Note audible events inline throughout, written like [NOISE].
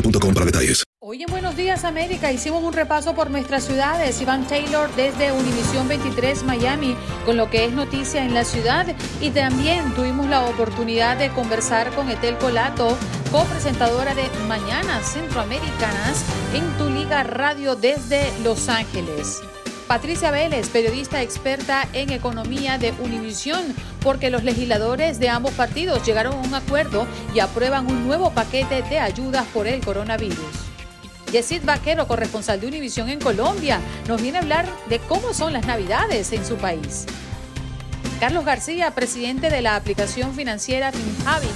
boostmobile.com para detalles. Hoy en Buenos Días América hicimos un repaso por nuestras ciudades. Iván Taylor desde Univisión 23 Miami con lo que es noticia en la ciudad y también tuvimos la oportunidad de conversar con Etel Colato, copresentadora de Mañanas Centroamericanas en Tu Liga Radio desde Los Ángeles. Patricia Vélez, periodista experta en economía de Univisión, porque los legisladores de ambos partidos llegaron a un acuerdo y aprueban un nuevo paquete de ayudas por el coronavirus. Yesid Vaquero, corresponsal de Univisión en Colombia, nos viene a hablar de cómo son las navidades en su país. Carlos García, presidente de la aplicación financiera FinHabit,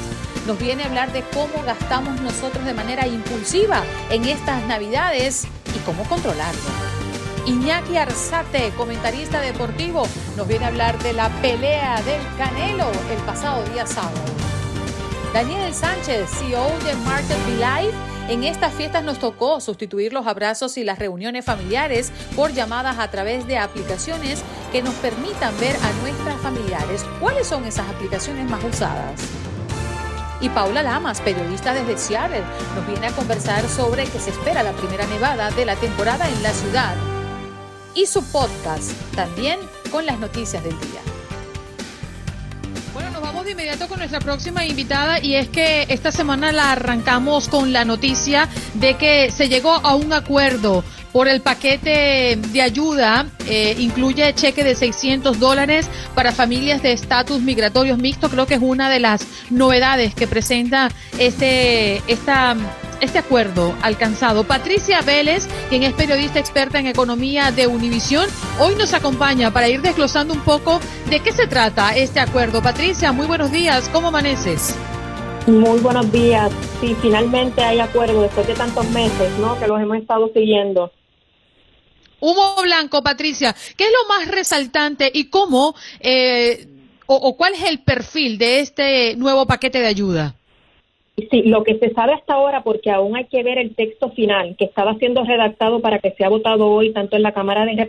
nos viene a hablar de cómo gastamos nosotros de manera impulsiva en estas navidades y cómo controlarlo. Iñaki Arzate, comentarista deportivo, nos viene a hablar de la pelea del Canelo el pasado día sábado. Daniel Sánchez, CEO de Market Be Life, en estas fiestas nos tocó sustituir los abrazos y las reuniones familiares por llamadas a través de aplicaciones que nos permitan ver a nuestras familiares. ¿Cuáles son esas aplicaciones más usadas? Y Paula Lamas, periodista desde Seattle, nos viene a conversar sobre que se espera la primera nevada de la temporada en la ciudad y su podcast, también con las noticias del día. Bueno, nos vamos de inmediato con nuestra próxima invitada y es que esta semana la arrancamos con la noticia de que se llegó a un acuerdo por el paquete de ayuda, eh, incluye cheque de 600 dólares para familias de estatus migratorios mixto, creo que es una de las novedades que presenta este, esta este acuerdo alcanzado. Patricia Vélez, quien es periodista experta en economía de Univisión, hoy nos acompaña para ir desglosando un poco de qué se trata este acuerdo. Patricia, muy buenos días, ¿cómo amaneces? Muy buenos días. Sí, finalmente hay acuerdo después de tantos meses, ¿no? Que los hemos estado siguiendo. Humo blanco, Patricia, ¿qué es lo más resaltante y cómo eh, o, o cuál es el perfil de este nuevo paquete de ayuda? Sí, lo que se sabe hasta ahora, porque aún hay que ver el texto final que estaba siendo redactado para que sea votado hoy, tanto en la Cámara de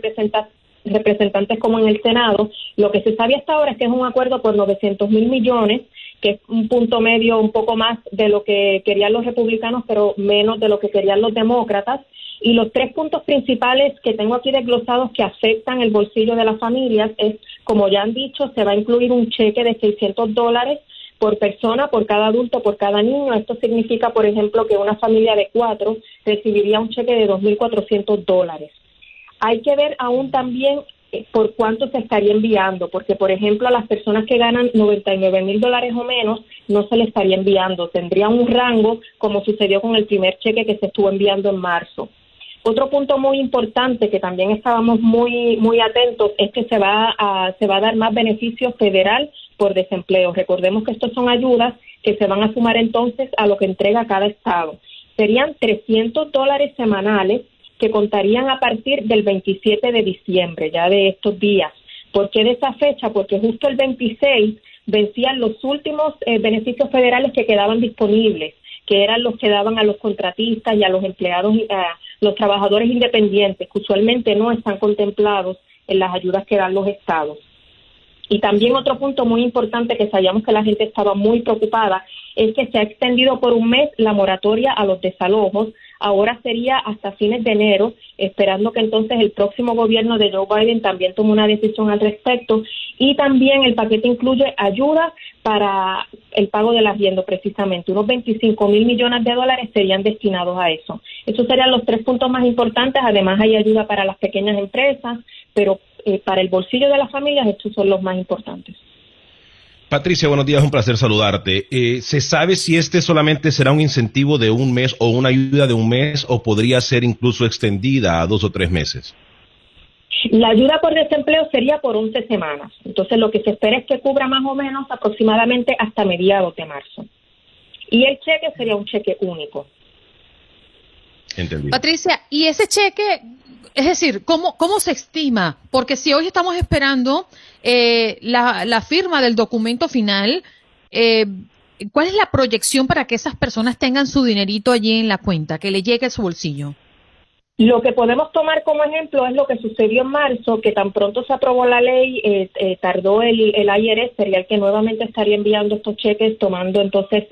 Representantes como en el Senado. Lo que se sabe hasta ahora es que es un acuerdo por 900 mil millones, que es un punto medio un poco más de lo que querían los republicanos, pero menos de lo que querían los demócratas. Y los tres puntos principales que tengo aquí desglosados que afectan el bolsillo de las familias es, como ya han dicho, se va a incluir un cheque de 600 dólares por persona, por cada adulto, por cada niño. Esto significa, por ejemplo, que una familia de cuatro recibiría un cheque de 2.400 dólares. Hay que ver aún también eh, por cuánto se estaría enviando, porque, por ejemplo, a las personas que ganan 99 mil dólares o menos, no se les estaría enviando. Tendrían un rango, como sucedió con el primer cheque que se estuvo enviando en marzo. Otro punto muy importante que también estábamos muy muy atentos es que se va a se va a dar más beneficio federal por desempleo. Recordemos que estos son ayudas que se van a sumar entonces a lo que entrega cada estado. serían 300 dólares semanales que contarían a partir del 27 de diciembre, ya de estos días. ¿Por qué de esa fecha? Porque justo el 26 vencían los últimos eh, beneficios federales que quedaban disponibles, que eran los que daban a los contratistas y a los empleados, a los trabajadores independientes, que usualmente no están contemplados en las ayudas que dan los estados. Y también otro punto muy importante que sabíamos que la gente estaba muy preocupada es que se ha extendido por un mes la moratoria a los desalojos. Ahora sería hasta fines de enero, esperando que entonces el próximo gobierno de Joe Biden también tome una decisión al respecto. Y también el paquete incluye ayuda para el pago del arriendo, precisamente. Unos 25 mil millones de dólares serían destinados a eso. Esos serían los tres puntos más importantes. Además, hay ayuda para las pequeñas empresas, pero eh, para el bolsillo de las familias estos son los más importantes. Patricia, buenos días, un placer saludarte. Eh, ¿Se sabe si este solamente será un incentivo de un mes o una ayuda de un mes o podría ser incluso extendida a dos o tres meses? La ayuda por desempleo sería por 11 semanas. Entonces, lo que se espera es que cubra más o menos aproximadamente hasta mediados de marzo. Y el cheque sería un cheque único. Entendido. Patricia, ¿y ese cheque es decir, ¿cómo, ¿cómo se estima? Porque si hoy estamos esperando eh, la, firma del documento final, eh, ¿cuál es la proyección para que esas personas tengan su dinerito allí en la cuenta, que le llegue a su bolsillo? Lo que podemos tomar como ejemplo es lo que sucedió en marzo, que tan pronto se aprobó la ley, eh, tardó el, el IRS, sería el que nuevamente estaría enviando estos cheques, tomando entonces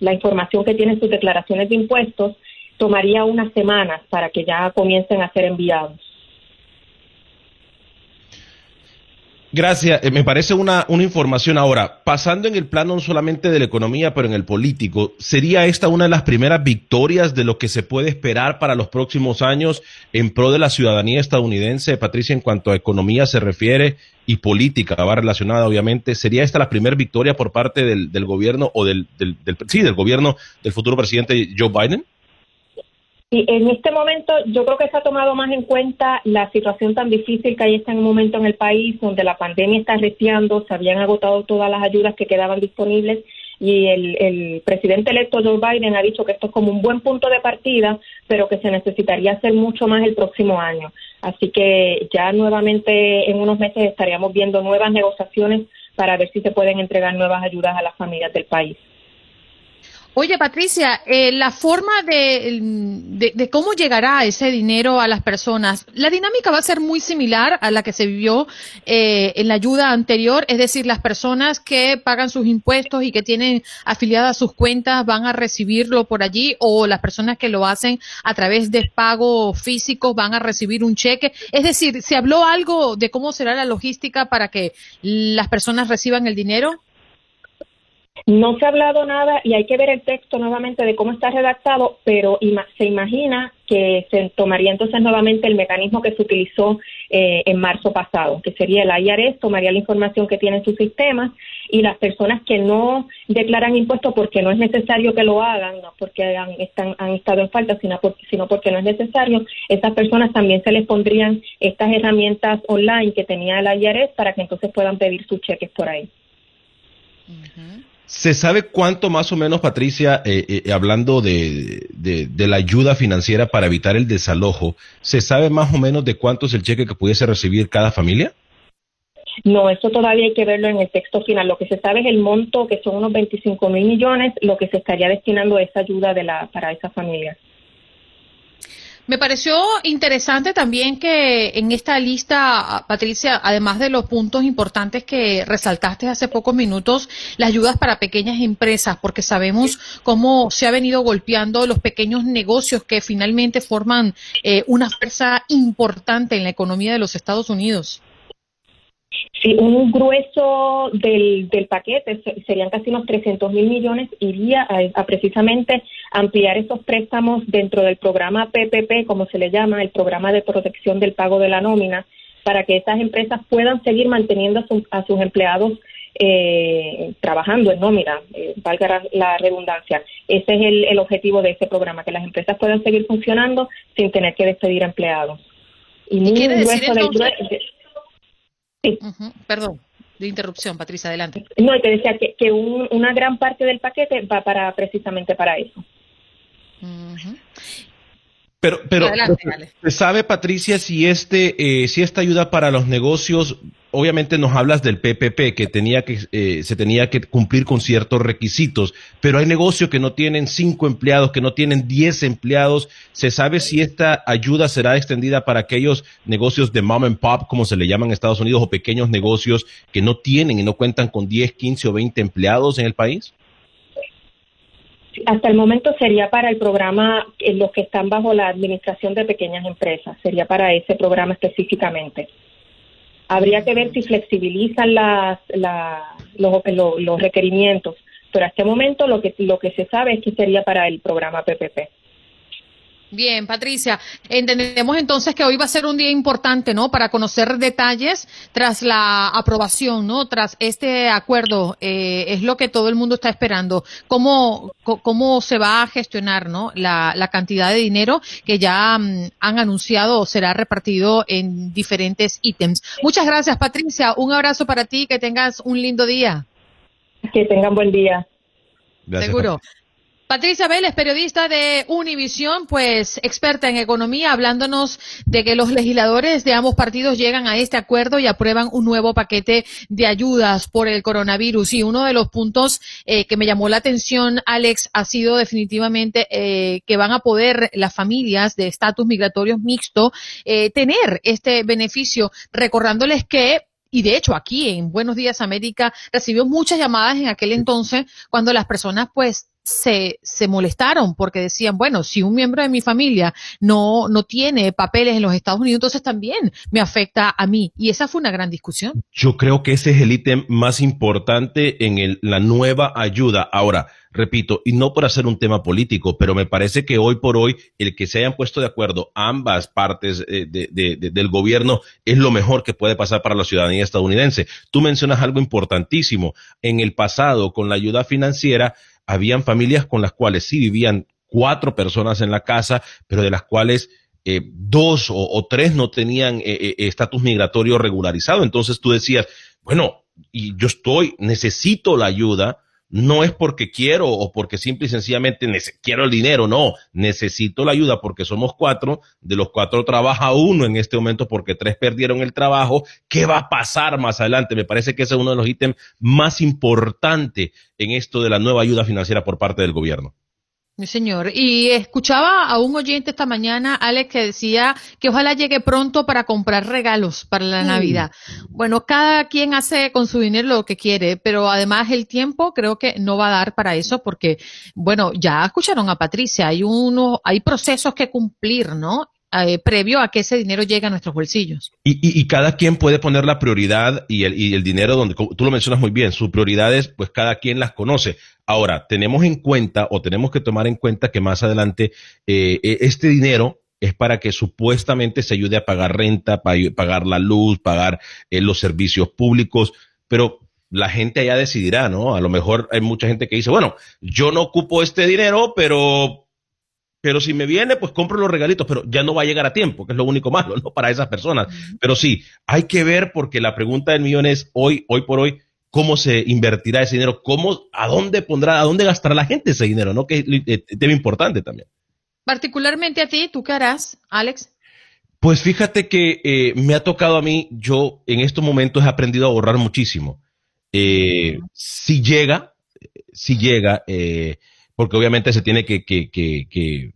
la información que tienen sus declaraciones de impuestos tomaría unas semanas para que ya comiencen a ser enviados. Gracias. Eh, me parece una, una, información ahora. Pasando en el plano no solamente de la economía, pero en el político, ¿sería esta una de las primeras victorias de lo que se puede esperar para los próximos años en pro de la ciudadanía estadounidense, Patricia, en cuanto a economía se refiere y política va relacionada, obviamente? ¿Sería esta la primera victoria por parte del, del gobierno o del, del, del, sí, del gobierno del futuro presidente Joe Biden? Y en este momento yo creo que se ha tomado más en cuenta la situación tan difícil que hay en un momento en el país donde la pandemia está reciando, se habían agotado todas las ayudas que quedaban disponibles y el, el presidente electo Joe Biden ha dicho que esto es como un buen punto de partida, pero que se necesitaría hacer mucho más el próximo año. Así que ya nuevamente en unos meses estaríamos viendo nuevas negociaciones para ver si se pueden entregar nuevas ayudas a las familias del país. Oye, Patricia, eh, la forma de, cómo llegará ese dinero a las personas, la dinámica va a ser muy similar a la que se vivió eh, en la ayuda anterior, es decir, las personas que pagan sus impuestos y que tienen afiliadas sus cuentas van a recibirlo por allí o las personas que lo hacen a través de pagos físicos van a recibir un cheque. Es decir, ¿se habló algo de cómo será la logística para que las personas reciban el dinero? No se ha hablado nada y hay que ver el texto nuevamente de cómo está redactado, pero se imagina que se tomaría entonces nuevamente el mecanismo que se utilizó eh, en marzo pasado, que sería el IRS, tomaría la información que tiene en sus sistemas y las personas que no declaran impuestos porque no es necesario que lo hagan, no porque han, están, han estado en falta, sino, sino porque no es necesario, esas personas también se les pondrían estas herramientas online que tenía el IRS para que entonces puedan pedir sus cheques por ahí. ¿Se sabe cuánto más o menos, Patricia, eh, eh, hablando de, la ayuda financiera para evitar el desalojo, ¿se sabe más o menos de cuánto es el cheque que pudiese recibir cada familia? No, eso todavía hay que verlo en el texto final. Lo que se sabe es el monto, que son unos 25 mil millones, lo que se estaría destinando a esa ayuda de la, para esas familias. Me pareció interesante también que en esta lista, Patricia, además de los puntos importantes que resaltaste hace pocos minutos, las ayudas para pequeñas empresas, porque sabemos cómo se ha venido golpeando los pequeños negocios que finalmente forman eh, una fuerza importante en la economía de los Estados Unidos. Sí, un grueso del, del paquete, serían casi unos 300 mil millones, iría a, precisamente ampliar esos préstamos dentro del programa PPP, como se le llama, el programa de protección del pago de la nómina, para que esas empresas puedan seguir manteniendo a, sus empleados eh, trabajando en nómina, eh, valga la redundancia. Ese es el, el objetivo de ese programa, que las empresas puedan seguir funcionando sin tener que despedir empleados. Y muy grueso del Perdón, de interrupción, Patricia, adelante. No, te decía que, una gran parte del paquete va para precisamente para eso. Pero, pero, ¿se sabe, Patricia, si este, eh, si esta ayuda para los negocios, obviamente nos hablas del PPP, que tenía que, eh, se tenía que cumplir con ciertos requisitos, pero hay negocios que no tienen cinco empleados, que no tienen diez empleados. ¿Se sabe si esta ayuda será extendida para aquellos negocios de mom and pop, como se le llaman en Estados Unidos, o pequeños negocios que no tienen y no cuentan con 10, 15 o 20 empleados en el país? Hasta el momento sería para el programa, eh, los que están bajo la administración de pequeñas empresas, sería para ese programa específicamente. Habría que ver si flexibilizan las, los, los requerimientos, pero hasta este momento lo que, lo que se sabe es que sería para el programa PPP. Bien, Patricia, entendemos entonces que hoy va a ser un día importante, ¿no? Para conocer detalles tras la aprobación, ¿no? Tras este acuerdo, eh, es lo que todo el mundo está esperando. ¿Cómo, cómo se va a gestionar, ¿no? La, la cantidad de dinero que ya mm, han anunciado será repartido en diferentes ítems. Muchas gracias, Patricia. Un abrazo para ti, que tengas un lindo día. Que tengan buen día. Seguro. Patricia Vélez, periodista de Univisión, pues experta en economía, hablándonos de que los legisladores de ambos partidos llegan a este acuerdo y aprueban un nuevo paquete de ayudas por el coronavirus. Y uno de los puntos eh, que me llamó la atención, Alex, ha sido definitivamente eh, que van a poder las familias de estatus migratorios mixto eh, tener este beneficio, recordándoles que y de hecho aquí en Buenos Días América recibió muchas llamadas en aquel entonces cuando las personas pues se, se molestaron porque decían, bueno, si un miembro de mi familia no, no tiene papeles en los Estados Unidos, entonces también me afecta a mí. Y esa fue una gran discusión. Yo creo que ese es el ítem más importante en el, la nueva ayuda. Ahora, repito, y no por hacer un tema político, pero me parece que hoy por hoy el que se hayan puesto de acuerdo ambas partes eh, del gobierno es lo mejor que puede pasar para la ciudadanía estadounidense. Tú mencionas algo importantísimo. En el pasado, con la ayuda financiera, habían familias con las cuales sí vivían cuatro personas en la casa, pero de las cuales eh, dos o, tres no tenían eh, estatus migratorio regularizado. Entonces tú decías, bueno, y yo estoy, necesito la ayuda, no es porque quiero o porque simple y sencillamente quiero el dinero, no, necesito la ayuda porque somos cuatro, de los cuatro trabaja uno en este momento porque tres perdieron el trabajo, ¿qué va a pasar más adelante? Me parece que ese es uno de los ítems más importantes en esto de la nueva ayuda financiera por parte del gobierno. Señor. Y escuchaba a un oyente esta mañana, Alex, que decía que ojalá llegue pronto para comprar regalos para la Navidad. Bueno, cada quien hace con su dinero lo que quiere, pero además el tiempo creo que no va a dar para eso porque, bueno, ya escucharon a Patricia, hay uno, hay procesos que cumplir, ¿no? Eh, previo a que ese dinero llegue a nuestros bolsillos. Y, cada quien puede poner la prioridad y el, y el dinero donde, tú lo mencionas muy bien, sus prioridades, pues cada quien las conoce. Ahora, tenemos en cuenta o tenemos que tomar en cuenta que más adelante eh, e, este dinero es para que supuestamente se ayude a pagar renta, pagar la luz, pagar eh, los servicios públicos, pero la gente allá decidirá, ¿no? A lo mejor hay mucha gente que dice, bueno, yo no ocupo este dinero, pero pero si me viene, pues compro los regalitos, pero ya no va a llegar a tiempo, que es lo único malo, ¿no? [LAUGHS] Para esas personas. Pero sí, hay que ver porque la pregunta del millón es hoy, hoy por hoy, cómo se invertirá ese dinero, cómo, a dónde pondrá, a dónde gastará la gente ese dinero, ¿no? Que es eh, tema importante también. Particularmente a ti, ¿tú qué harás, Alex? Pues fíjate que eh, me ha tocado a mí, yo en estos momentos he aprendido a ahorrar muchísimo. Eh, si llega, si llega, eh, porque obviamente se tiene que,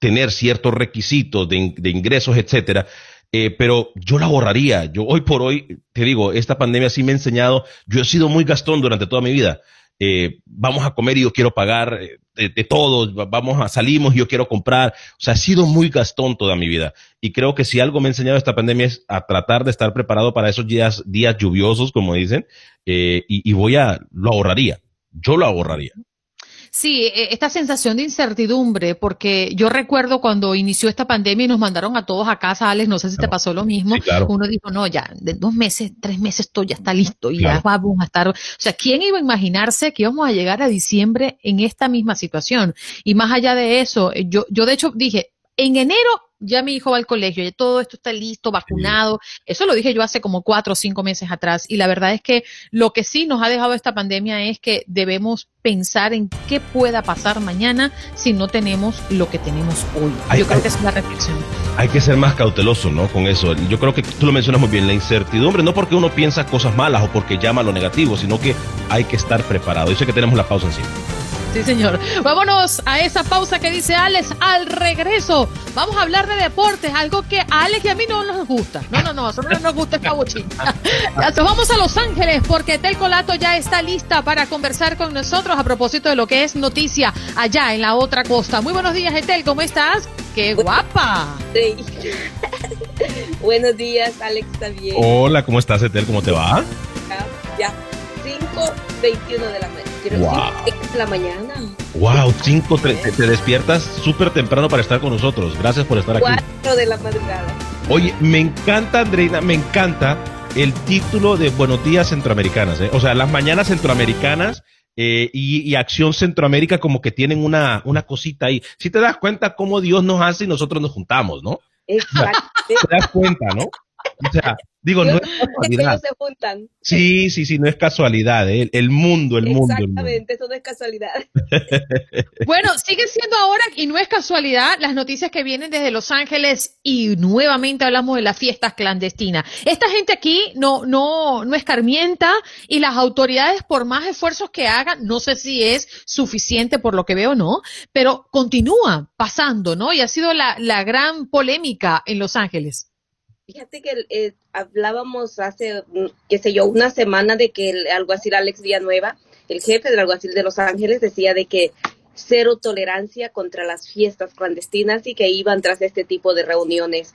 tener ciertos requisitos de, ingresos, etcétera. Eh, pero yo la borraría. Yo hoy por hoy, te digo, esta pandemia sí me ha enseñado, yo he sido muy gastón durante toda mi vida. Eh, vamos a comer y yo quiero pagar eh, de, todos, vamos a salimos y yo quiero comprar. O sea, he sido muy gastón toda mi vida. Y creo que si algo me ha enseñado esta pandemia es a tratar de estar preparado para esos días, lluviosos, como dicen, y voy a, lo ahorraría. Yo lo ahorraría. Sí, e, esta sensación de incertidumbre, porque yo recuerdo cuando inició esta pandemia y nos mandaron a todos a casa, Alex, no sé si te pasó lo mismo, uno dijo, no, ya, de dos meses, tres meses, esto ya está listo y ya vamos a estar, o sea, ¿quién iba a imaginarse que íbamos a llegar a diciembre en esta misma situación? Y más allá de eso, yo, yo de hecho dije, en enero ya mi hijo va al colegio, ya todo esto está listo, vacunado. Eso lo dije yo hace como cuatro o cinco meses atrás. Y la verdad es que lo que sí nos ha dejado esta pandemia es que debemos pensar en qué pueda pasar mañana si no tenemos lo que tenemos hoy. yo creo que es la reflexión. Hay que ser más cauteloso, ¿no? Con eso. Yo creo que tú lo mencionas muy bien, la incertidumbre, no porque uno piensa cosas malas o porque llama lo negativo, sino que hay que estar preparado. Yo sé que tenemos la pausa encima. Sí, señor. Vámonos a esa pausa que dice Alex al regreso. Vamos a hablar de deportes, algo que a Alex y a mí no nos gusta. No, no, no, a nosotros no nos gusta esta bochita. [LAUGHS] vamos a Los Ángeles porque Tel Colato ya está lista para conversar con nosotros a propósito de lo que es noticia allá en la otra costa. Muy buenos días, Etel, ¿cómo estás? ¡Qué guapa! Sí. [LAUGHS] buenos días, Alex también. Hola, ¿cómo estás, Etel? ¿Cómo te va? Ya, 5.21 de la mañana wow. La mañana. Wow, 5, te, despiertas súper temprano para estar con nosotros. Gracias por estar aquí. 4 de la madrugada. Oye, me encanta, Andreina, me encanta el título de Buenos Días Centroamericanas. ¿eh? O sea, las mañanas centroamericanas eh, y, Acción Centroamérica como que tienen una, una cosita ahí. Si te das cuenta cómo Dios nos hace y nosotros nos juntamos, ¿no? Exacto. [LAUGHS] te das cuenta, ¿no? O sea, Digo, no es [LAUGHS] casualidad. se juntan. Sí, sí, sí, no es casualidad. ¿eh? El, mundo, el mundo. Exactamente, eso no es casualidad. [LAUGHS] bueno, sigue siendo ahora, y no es casualidad, las noticias que vienen desde Los Ángeles y nuevamente hablamos de las fiestas clandestinas. Esta gente aquí no, no, no escarmienta y las autoridades, por más esfuerzos que hagan, no sé si es suficiente por lo que veo, ¿no? Pero continúa pasando, ¿no? Y ha sido la, la gran polémica en Los Ángeles. Fíjate que eh, hablábamos hace, mm, qué sé yo, una semana de que el alguacil Alex Villanueva, el jefe del alguacil de Los Ángeles, decía de que cero tolerancia contra las fiestas clandestinas y que iban tras este tipo de reuniones.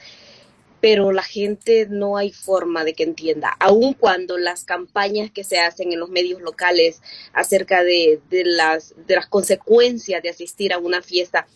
Pero la gente no hay forma de que entienda, aun cuando las campañas que se hacen en los medios locales acerca de, de, las, de las consecuencias de asistir a una fiesta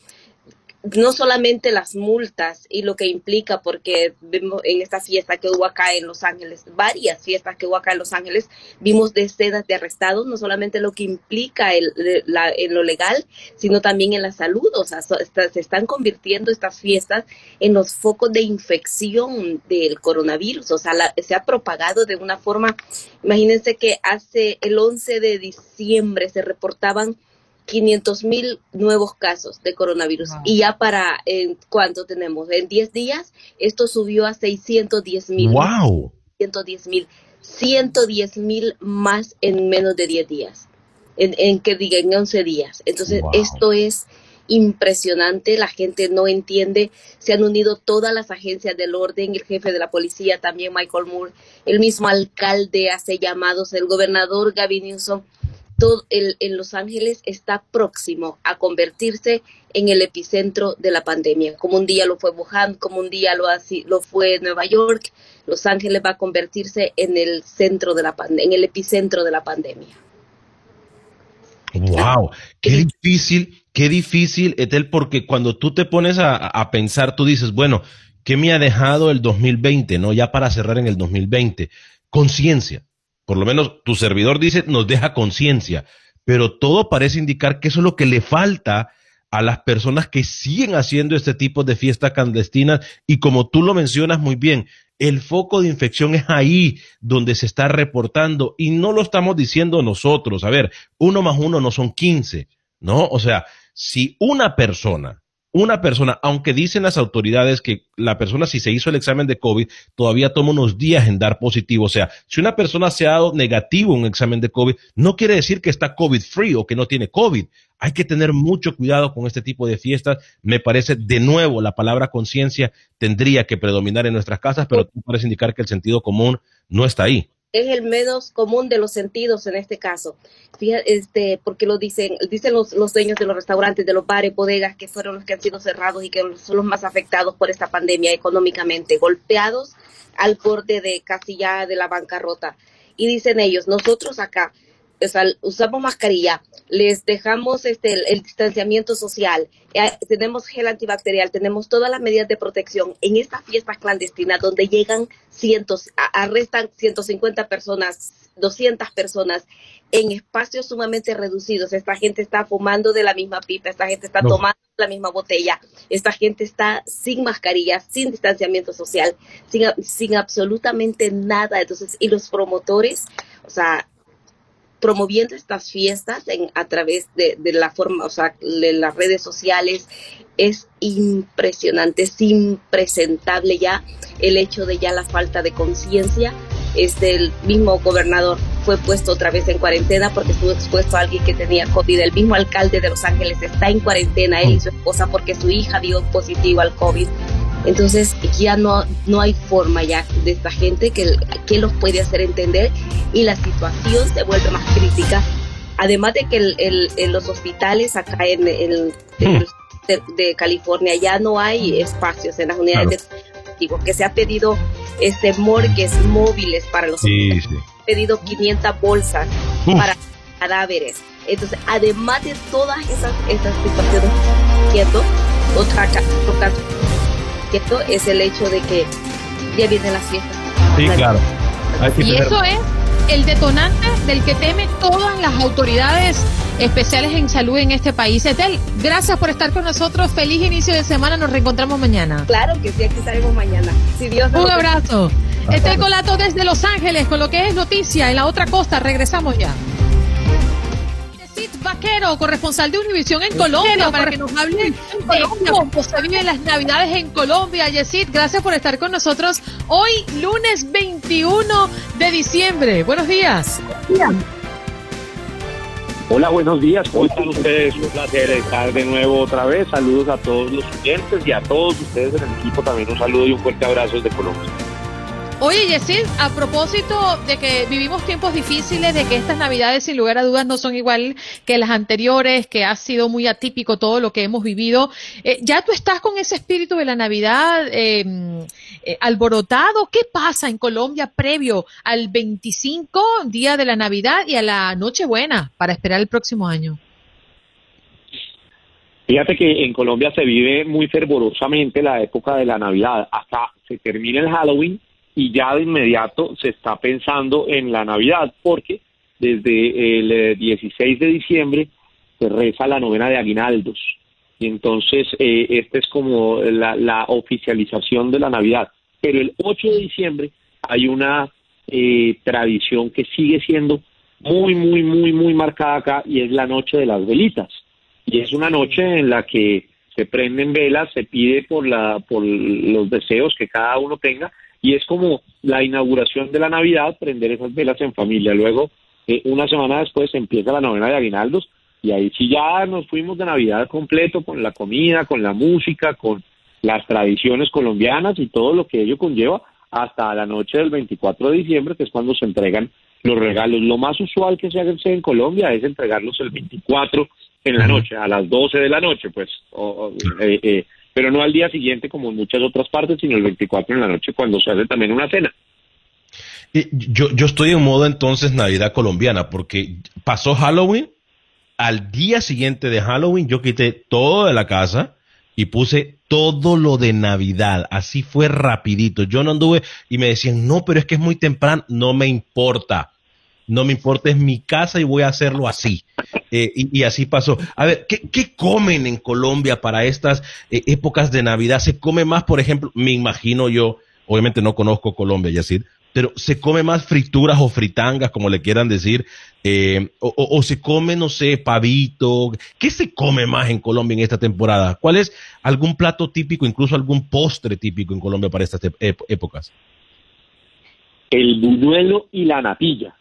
no solamente las multas y lo que implica, porque vemos en esta fiesta que hubo acá en Los Ángeles, varias fiestas que hubo acá en Los Ángeles, vimos decenas de arrestados, no solamente lo que implica el, en lo legal, sino también en la salud. O sea, se están convirtiendo estas fiestas en los focos de infección del coronavirus. O sea, se ha propagado de una forma, imagínense que hace el 11 de diciembre se reportaban 500 mil nuevos casos de coronavirus. Y ya para, en ¿cuánto tenemos? En 10 días, esto subió a 610 mil. ¡Wow! 110 mil. 110 mil más en menos de 10 días. En, en que diga, en 11 días. Entonces, esto es impresionante, la gente no entiende, se han unido todas las agencias del orden, el jefe de la policía también, Michael Moore, el mismo alcalde hace llamados, el gobernador Gavin Newsom, todo el, en Los Ángeles está próximo a convertirse en el epicentro de la pandemia. Como un día lo fue Wuhan, como un día lo, así, lo fue Nueva York, Los Ángeles va a convertirse en el centro de la en el epicentro de la pandemia. Wow, qué difícil, qué difícil, Etel, porque cuando tú te pones a, a pensar, tú dices, bueno, ¿qué me ha dejado el 2020? No, ya para cerrar en el 2020, conciencia por lo menos tu servidor dice, nos deja conciencia, pero todo parece indicar que eso es lo que le falta a las personas que siguen haciendo este tipo de fiestas clandestinas y como tú lo mencionas muy bien, el foco de infección es ahí donde se está reportando y no lo estamos diciendo nosotros. A ver, uno más uno no son quince, ¿no? O sea, si una persona una persona, aunque dicen las autoridades que la persona si se hizo el examen de COVID todavía toma unos días en dar positivo, o sea, si una persona se ha dado negativo en un examen de COVID, no quiere decir que está COVID free o que no tiene COVID. Hay que tener mucho cuidado con este tipo de fiestas. Me parece, de nuevo, la palabra conciencia tendría que predominar en nuestras casas, pero tú parece indicar que el sentido común no está ahí es el menos común de los sentidos en este caso. Fíjate, este, porque lo dicen, dicen los, los, dueños de los restaurantes, de los bares, bodegas, que fueron los que han sido cerrados y que son los más afectados por esta pandemia económicamente, golpeados al borde de casi ya de la bancarrota. Y dicen ellos, nosotros acá usamos mascarilla, les dejamos este, el, distanciamiento social, eh, tenemos gel antibacterial, tenemos todas las medidas de protección en estas fiestas clandestinas donde llegan cientos, arrestan 150 personas, 200 personas en espacios sumamente reducidos. Esta gente está fumando de la misma pipa, esta gente está tomando la misma botella. Esta gente está sin mascarilla, sin distanciamiento social, sin, sin absolutamente nada. Entonces, y los promotores, o sea, promoviendo estas fiestas en, a través de, de, la forma, o sea, de las redes sociales, es impresionante, es impresentable ya el hecho de ya la falta de conciencia. Este, el mismo gobernador fue puesto otra vez en cuarentena porque estuvo expuesto a alguien que tenía COVID. El mismo alcalde de Los Ángeles está en cuarentena, él y su esposa, porque su hija dio positivo al COVID. Entonces ya no, no hay forma ya de esta gente que, que los puede hacer entender y la situación se vuelve más crítica. Además de que el, el, los hospitales acá en, el de, California ya no hay espacios en las unidades claro. de que se ha pedido este morgues móviles para los sí, sí. pedido 500 bolsas Uf. para cadáveres. Entonces, además de todas esas, esas situaciones, ¿cierto? Otra, otro esto es el hecho de que ya vienen las fiestas. Sí, claro. Y eso es el detonante del que temen todas las autoridades especiales en salud en este país. Etel, gracias por estar con nosotros. Feliz inicio de semana. Nos reencontramos mañana. Claro que sí, aquí estaremos mañana. Si Dios Un abrazo. Estel Colato desde Los Ángeles con lo que es noticia en la otra costa. Regresamos ya. Vaquero, corresponsal de Univisión en Colombia, para que nos hable de cómo se viven las Navidades en Colombia. Yesid, gracias por estar con nosotros hoy, lunes 21 de diciembre. Buenos días. Hola, buenos días. ¿Cómo están ustedes? Un placer estar de nuevo otra vez. Saludos a todos los oyentes y a todos ustedes en el equipo. También un saludo y un fuerte abrazo desde Colombia. Oye, Yesid, a propósito de que vivimos tiempos difíciles, de que estas navidades sin lugar a dudas no son igual que las anteriores, que ha sido muy atípico todo lo que hemos vivido, eh, ¿ya tú estás con ese espíritu de la Navidad eh, eh, alborotado? ¿Qué pasa en Colombia previo al 25, día de la Navidad, y a la Nochebuena para esperar el próximo año? Fíjate que en Colombia se vive muy fervorosamente la época de la Navidad. Hasta se termina el Halloween y ya de inmediato se está pensando en la Navidad, porque desde el 16 de diciembre se reza la novena de aguinaldos. Y entonces eh, esta es como la, la, oficialización de la Navidad. Pero el 8 de diciembre hay una eh, tradición que sigue siendo muy, muy, muy, muy marcada acá y es la noche de las velitas. Y es una noche en la que se prenden velas, se pide por, la, por los deseos que cada uno tenga y es como la inauguración de la Navidad, prender esas velas en familia. Luego, eh, una semana después, empieza la novena de aguinaldos y ahí sí ya nos fuimos de Navidad completo con la comida, con la música, con las tradiciones colombianas y todo lo que ello conlleva hasta la noche del 24 de diciembre, que es cuando se entregan los regalos. Lo más usual que se hace en Colombia es entregarlos el 24 en la noche, a las 12 de la noche, pues. O, eh, eh, pero no al día siguiente como en muchas otras partes, sino el 24 en la noche cuando se hace también una cena. Yo, yo estoy en modo entonces Navidad colombiana, porque pasó Halloween, al día siguiente de Halloween yo quité todo de la casa y puse todo lo de Navidad, así fue rapidito. Yo no anduve y me decían, no, pero es que es muy temprano, no me importa no me importa, es mi casa y voy a hacerlo así. Eh, y, así pasó. A ver, ¿qué, ¿qué, comen en Colombia para estas eh, épocas de Navidad? ¿Se come más, por ejemplo, me imagino yo, obviamente no conozco Colombia, Yacir, pero se come más frituras o fritangas, como le quieran decir, eh, o, o, o, se come, no sé, pavito. ¿Qué se come más en Colombia en esta temporada? ¿Cuál es algún plato típico, incluso algún postre típico en Colombia para estas épocas? El buñuelo y la natilla.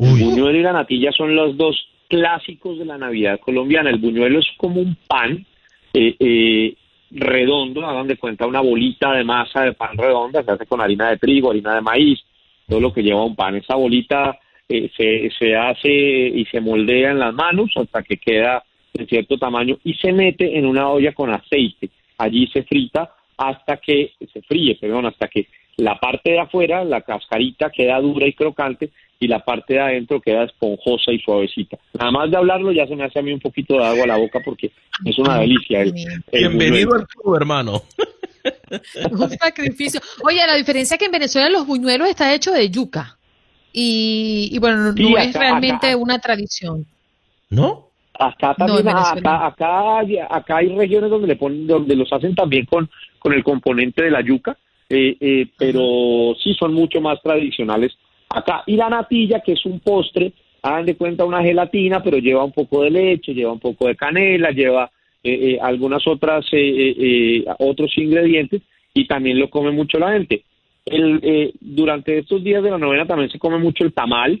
El buñuelo y la natilla son los dos clásicos de la Navidad colombiana. El buñuelo es como un pan eh, eh, redondo, hagan de cuenta una bolita de masa de pan redonda, se hace con harina de trigo, harina de maíz, todo lo que lleva un pan. Esa bolita eh, se, se hace y se moldea en las manos hasta que queda de cierto tamaño y se mete en una olla con aceite. Allí se frita hasta que se fríe, perdón, hasta que la parte de afuera, la cascarita, queda dura y crocante y la parte de adentro queda esponjosa y suavecita. Nada más de hablarlo ya se me hace a mí un poquito de agua a la boca porque es una delicia. El, el Bienvenido al club, hermano. [LAUGHS] un sacrificio. Oye, la diferencia es que en Venezuela los buñuelos está hecho de yuca. Y, y bueno, no, Sí, es realmente acá- una tradición. ¿No? Acá también, acá, acá, acá hay regiones donde le ponen, donde los hacen también con, con el componente de la yuca, eh, eh, pero sí son mucho más tradicionales acá. Y la natilla, que es un postre, hagan de cuenta una gelatina, pero lleva un poco de leche, lleva un poco de canela, lleva eh, algunas otras otros ingredientes y también lo come mucho la gente. El, durante estos días de la novena también se come mucho el tamal,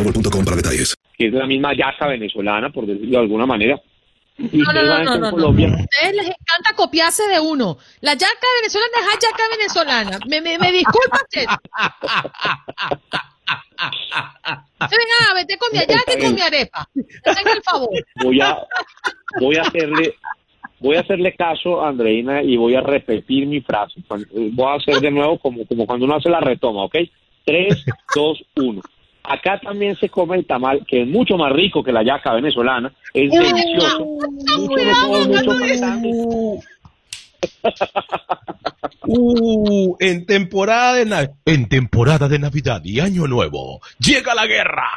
para detalles. Que es la misma yaca venezolana, por decirlo de alguna manera. no, no, no, no, no, A ustedes les encanta copiarse de uno. La yaca venezolana es yaca venezolana. Me, me, me disculpas, Se vengan a vete con mi yaca y con mi arepa. Hacen el favor. Voy a, voy a hacerle voy a hacerle caso a Andreina y voy a repetir mi frase. Voy a hacer de nuevo como, como cuando uno hace la retoma, ¿ok? 3, 2, 1. Acá también se come el tamal, que es mucho más rico que la yaca venezolana. Es delicioso. Mucho mucho [LAUGHS] Uh, en temporada de en temporada de Navidad y Año Nuevo llega la guerra.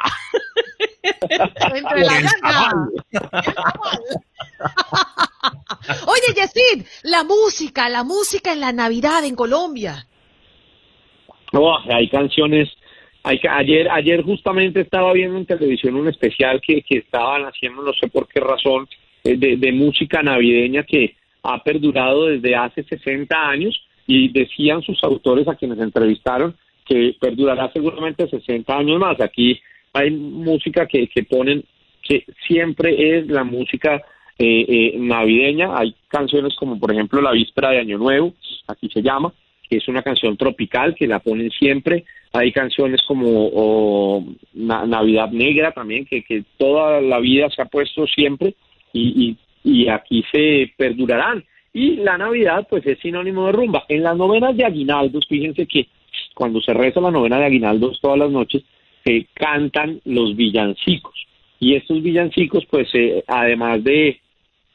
[LAUGHS] [LAUGHS] Oye, Yesid, la música, la música en la Navidad en Colombia. Oh, hay canciones ayer, ayer justamente estaba viendo en televisión un especial que, que estaban haciendo, no sé por qué razón, eh, de, música navideña que ha perdurado desde hace 60 años y decían sus autores a quienes entrevistaron que perdurará seguramente 60 años más. Aquí hay música que, que ponen que siempre es la música eh, eh, navideña. Hay canciones como por ejemplo La Víspera de Año Nuevo, aquí se llama, que es una canción tropical que la ponen siempre. Hay canciones como Navidad Negra también, que, que toda la vida se ha puesto siempre y, y, aquí se perdurarán. Y la Navidad, pues es sinónimo de rumba. En las novenas de aguinaldos, fíjense que cuando se reza la novena de aguinaldos todas las noches, se cantan los villancicos. Y estos villancicos, pues eh, además de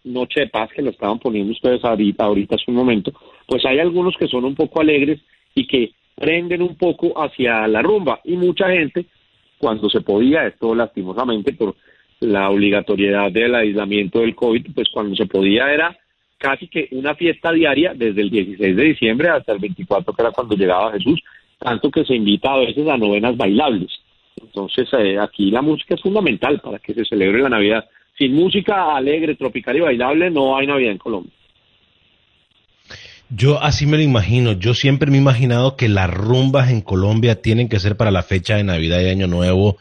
Noche de Paz, que lo estaban poniendo ustedes ahorita, ahorita hace un momento, pues hay algunos que son un poco alegres y que prenden un poco hacia la rumba y mucha gente cuando se podía, esto lastimosamente por la obligatoriedad del aislamiento del COVID, pues cuando se podía era casi que una fiesta diaria desde el 16 de diciembre hasta el 24 que era cuando llegaba Jesús, tanto que se invita a veces a novenas bailables. Entonces eh, aquí la música es fundamental para que se celebre la Navidad. Sin música alegre, tropical y bailable no hay Navidad en Colombia. Yo así me lo imagino. Yo siempre me he imaginado que las rumbas en Colombia tienen que ser para la fecha de Navidad y Año Nuevo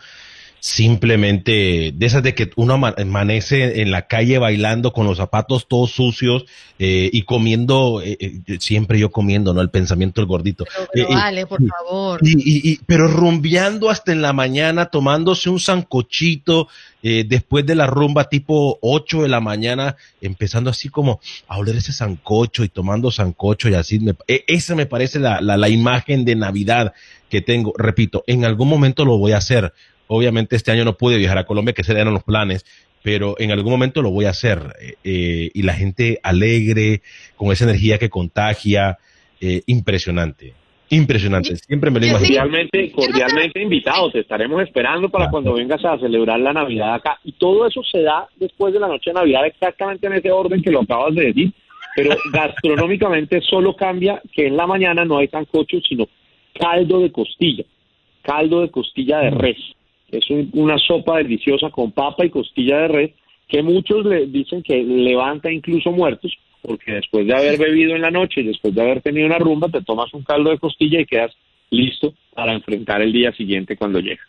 simplemente de esas de que uno amanece en la calle bailando con los zapatos todos sucios eh, y comiendo, eh, eh, siempre yo comiendo, ¿no? El pensamiento del gordito. Pero, vale, por favor. Y, y, pero rumbeando hasta en la mañana, tomándose un sancochito después de la rumba tipo 8 de la mañana, empezando así como a oler ese sancocho y tomando sancocho y así. Me, e, esa me parece la, la, la imagen de Navidad que tengo. Repito, en algún momento lo voy a hacer Obviamente este año no pude viajar a Colombia, que eran los planes, pero en algún momento lo voy a hacer. Eh, y la gente alegre, con esa energía que contagia, eh, impresionante. Impresionante, siempre me lo imagino. Cordialmente, cordialmente invitados, te estaremos esperando para cuando vengas a celebrar la Navidad acá. Y todo eso se da después de la noche de Navidad, exactamente en ese orden que lo acabas de decir. Pero [LAUGHS] gastronómicamente solo cambia que en la mañana no hay sancocho, sino caldo de costilla, caldo de costilla de res. Es una sopa deliciosa con papa y costilla de res que muchos le dicen que levanta incluso muertos, porque después de haber bebido en la noche y después de haber tenido una rumba, te tomas un caldo de costilla y quedas listo para enfrentar el día siguiente cuando llega.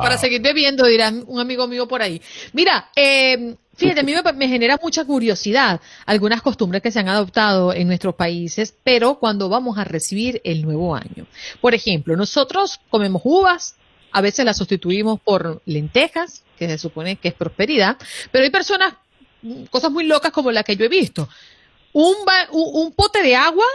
Para seguir bebiendo, dirá un amigo mío por ahí. Mira, eh, fíjate, a mí me, me, genera mucha curiosidad algunas costumbres que se han adoptado en nuestros países, pero cuando vamos a recibir el nuevo año. Por ejemplo, nosotros comemos uvas, a veces la sustituimos por lentejas, que se supone que es prosperidad, pero hay personas, mm, cosas muy locas como la que yo he visto. Un, un pote de agua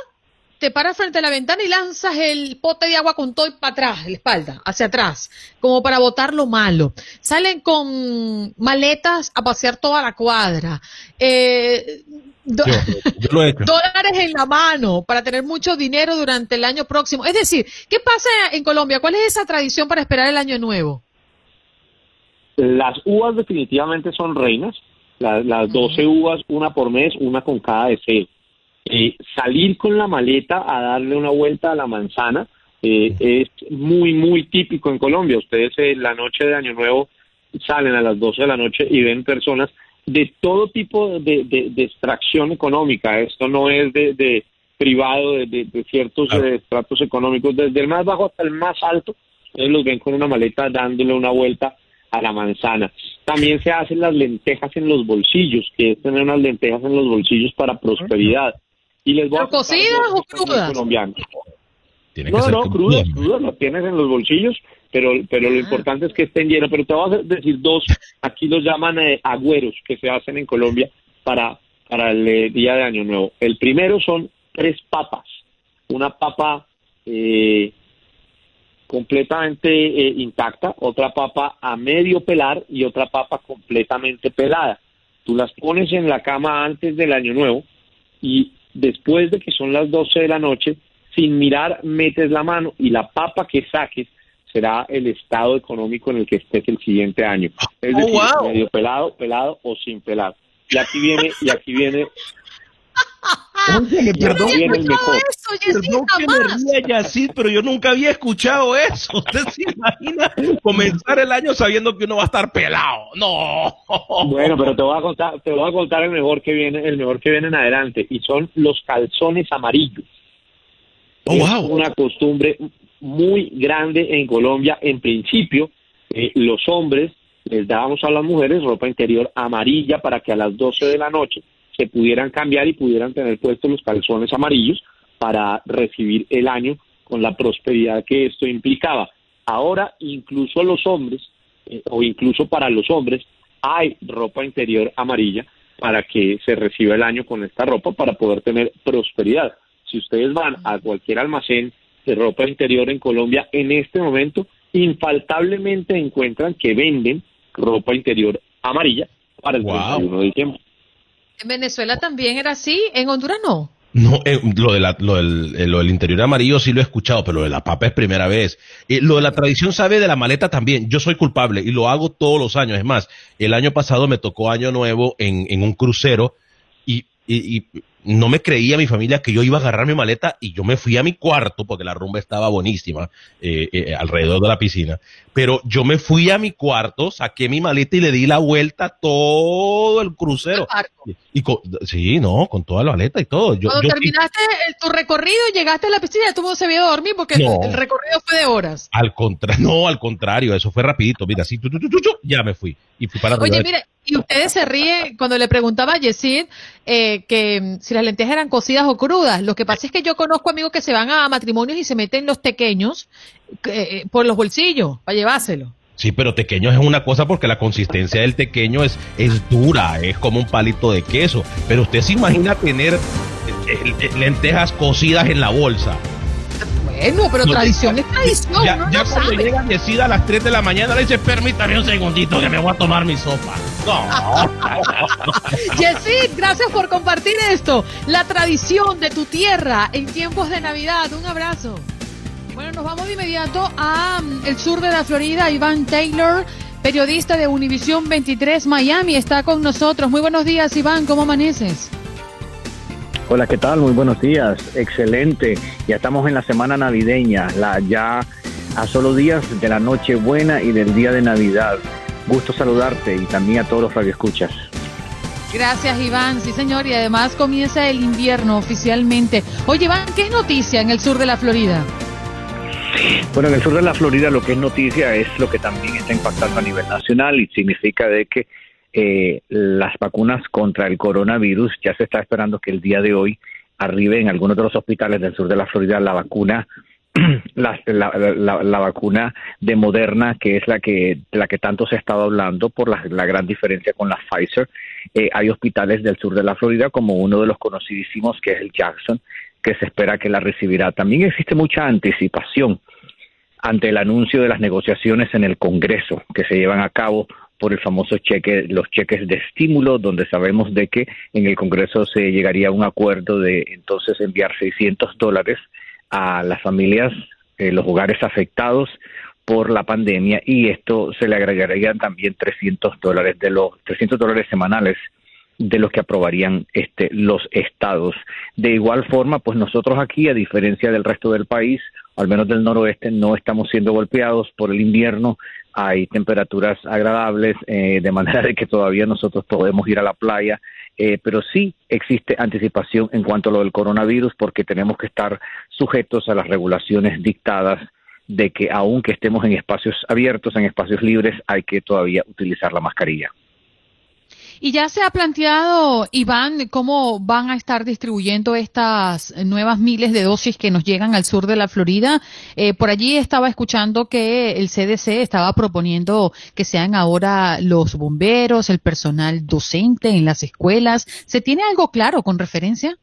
te paras frente a la ventana y lanzas el pote de agua con todo para atrás, la espalda, hacia atrás, como para botar lo malo. Salen con maletas a pasear toda la cuadra. Eh, [LAUGHS] dólares en la mano para tener mucho dinero durante el año próximo. Es decir, ¿qué pasa en Colombia? ¿Cuál es esa tradición para esperar el año nuevo? Las uvas definitivamente son reinas. Las, las 12 uvas, una por mes, una con cada deseo. Eh, salir con la maleta a darle una vuelta a la manzana eh, es muy, muy típico en Colombia. Ustedes eh, la noche de Año Nuevo salen a las 12 de la noche y ven personas de todo tipo de, de, extracción económica. Esto no es de, privado, de, ciertos estratos económicos, desde el más bajo hasta el más alto. Ustedes los ven con una maleta dándole una vuelta a la manzana. También se hacen las lentejas en los bolsillos, que es tener unas lentejas en los bolsillos para prosperidad. Y les voy a cocidas o crudas? no, no, crudas, crudas, las tienes en los bolsillos, pero, pero lo ah. importante es que estén llenos. Pero te voy a decir dos, aquí los llaman eh, agüeros que se hacen en Colombia para, para el eh, día de Año Nuevo. El primero son tres papas, una papa eh, completamente intacta, otra papa a medio pelar y otra papa completamente pelada. Tú las pones en la cama antes del Año Nuevo y después de que son las 12 de la noche, sin mirar, metes la mano y la papa que saques será el estado económico en el que estés el siguiente año. Es oh, decir, medio pelado, pelado o sin pelado. Y aquí viene, y aquí viene Oye, perdón, que me ría Yacid, pero yo nunca había escuchado eso. [LAUGHS] ¿Usted se imagina comenzar el año sabiendo que uno va a estar pelado? No. Bueno, pero te voy a contar, te voy a contar el mejor que viene, el mejor que viene en adelante, y son los calzones amarillos. Oh, wow. Es una costumbre muy grande en Colombia. En principio, eh, los hombres les dábamos a las mujeres ropa interior amarilla para que a las 12 de la noche se pudieran cambiar y pudieran tener puestos los calzones amarillos para recibir el año con la prosperidad que esto implicaba. Ahora, incluso los hombres, eh, o incluso para los hombres, hay ropa interior amarilla para que se reciba el año con esta ropa para poder tener prosperidad. Si ustedes van a cualquier almacén de ropa interior en Colombia, en este momento infaltablemente encuentran que venden ropa interior amarilla para el wow. de diciembre. En Venezuela también era así, en Honduras no. No, eh, lo, de la, lo, del, eh, lo, del, interior amarillo sí lo he escuchado, pero lo de la papa es primera vez. Eh, lo de la tradición sabe de la maleta también. Yo soy culpable y lo hago todos los años. Es más, el año pasado me tocó año nuevo en, en un crucero y, y, y no me creía mi familia que yo iba a agarrar mi maleta y yo me fui a mi cuarto porque la rumba estaba buenísima eh, eh, alrededor de la piscina. Pero yo me fui a mi cuarto, saqué mi maleta y le di la vuelta todo el crucero. Y, con, sí, no, con toda la maleta y todo. Yo, Cuando terminaste tu recorrido y llegaste a la piscina, todo mundo se vio dormir porque el recorrido fue de horas. Al contrario, no, al contrario, eso fue rapidito. Mira, así, ya me fui y fui para Oye, mire, y ustedes se ríen cuando le preguntaba a Yesid eh, que mm, las lentejas eran cocidas o crudas. Lo que pasa es que yo conozco amigos que se van a matrimonios y se meten los pequeños eh, por los bolsillos para llevárselo. Sí, pero tequeño es una cosa porque la consistencia del tequeño es, es dura, es como un palito de queso. Pero usted se imagina tener eh, lentejas cocidas en la bolsa. Bueno, pero tradición es tradición. Ya, ya cuando llega Yesida a las 3 de la mañana le dice, permítame un segundito que me voy a tomar mi sopa. No. [LAUGHS] Yesid, gracias por compartir esto. La tradición de tu tierra en tiempos de Navidad. Un abrazo. Bueno, nos vamos de inmediato a mm, el sur de la Florida. Iván Taylor, periodista de Univisión 23 Miami, está con nosotros. Muy buenos días, Iván. ¿Cómo amaneces? Hola, ¿qué tal? Muy buenos días. Excelente. Ya estamos en la semana navideña, la ya a solo días de la noche buena y del día de Navidad. Gusto saludarte y también a todos los radioescuchas. Gracias, Iván. Sí, señor. Y además comienza el invierno oficialmente. Oye, Iván, ¿qué es noticia en el sur de la Florida? Bueno, en el sur de la Florida lo que es noticia es lo que también está impactando a nivel nacional y significa de que eh, las vacunas contra el coronavirus. Ya se está esperando que el día de hoy arribe en algunos de los hospitales del sur de la Florida la vacuna [CLEARS THROAT] la, la, vacuna de Moderna, que es la que, la que tanto se ha estado hablando por la, la gran diferencia con la Pfizer. Eh, hay hospitales del sur de la Florida, como uno de los conocidísimos, que es el Jackson, que se espera que la recibirá. También existe mucha anticipación ante el anuncio de las negociaciones en el Congreso que se llevan a cabo por el famoso cheque, los cheques de estímulo, donde sabemos de que en el Congreso se llegaría a un acuerdo de entonces enviar 600 dólares a las familias, eh, los hogares afectados por la pandemia y esto se le agregarían también 300 dólares de los 300 dólares semanales de los que aprobarían este, los estados. De igual forma, pues nosotros aquí, a diferencia del resto del país, al menos del noroeste, no estamos siendo golpeados por el invierno. Hay temperaturas agradables, eh, de manera de que todavía nosotros podemos ir a la playa, eh, pero sí existe anticipación en cuanto a lo del coronavirus porque tenemos que estar sujetos a las regulaciones dictadas de que aunque estemos en espacios abiertos, en espacios libres, hay que todavía utilizar la mascarilla. Y ya se ha planteado, Iván, cómo van a estar distribuyendo estas nuevas miles de dosis que nos llegan al sur de la Florida. Eh, por allí estaba escuchando que el CDC estaba proponiendo que sean ahora los bomberos, el personal docente en las escuelas. ¿Se tiene algo claro con referencia?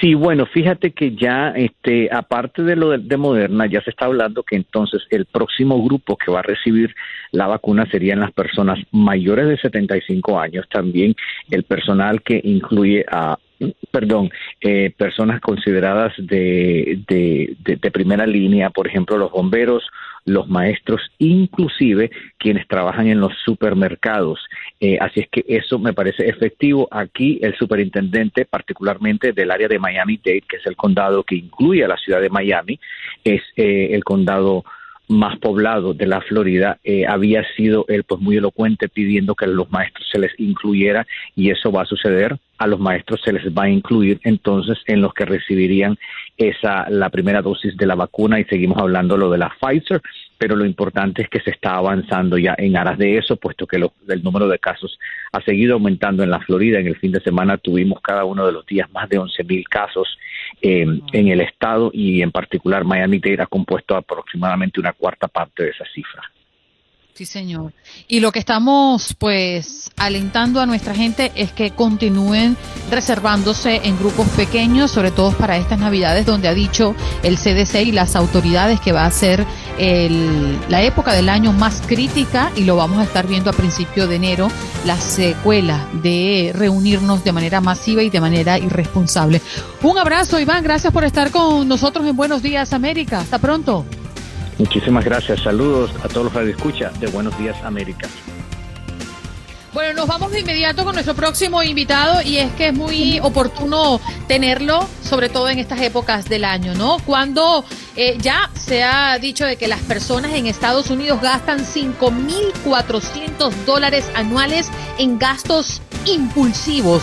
Sí, bueno, fíjate que ya, este, aparte de lo de, Moderna, ya se está hablando que entonces el próximo grupo que va a recibir la vacuna serían las personas mayores de 75 años, también el personal que incluye a perdón, eh, personas consideradas de, de, de, primera línea, por ejemplo, los bomberos, los maestros, inclusive quienes trabajan en los supermercados. Eh, así es que eso me parece efectivo. Aquí el superintendente, particularmente del área de Miami-Dade, que es el condado que incluye a la ciudad de Miami, es eh, el condado más poblado de la Florida, eh, había sido él pues muy elocuente pidiendo que a los maestros se les incluyera y eso va a suceder. A los maestros se les va a incluir entonces en los que recibirían esa la primera dosis de la vacuna y seguimos hablando lo de la Pfizer, pero lo importante es que se está avanzando ya en aras de eso, puesto que el número de casos ha seguido aumentando en la Florida. En el fin de semana tuvimos cada uno de los días más de 11 mil casos eh, en el estado y en particular Miami-Dade ha compuesto aproximadamente una cuarta parte de esa cifra. Sí, señor. Y lo que estamos, pues, alentando a nuestra gente es que continúen reservándose en grupos pequeños, sobre todo para estas Navidades, donde ha dicho el CDC y las autoridades que va a ser el, la época del año más crítica y lo vamos a estar viendo a principio de enero, la secuela de reunirnos de manera masiva y de manera irresponsable. Un abrazo, Iván. Gracias por estar con nosotros en Buenos Días, América. Hasta pronto. Muchísimas gracias. Saludos a todos los que escucha de Buenos Días América. Bueno, nos vamos de inmediato con nuestro próximo invitado y es que es muy oportuno tenerlo, sobre todo en estas épocas del año, ¿no? Cuando eh, ya se ha dicho de que las personas en Estados Unidos gastan 5.400 dólares anuales en gastos impulsivos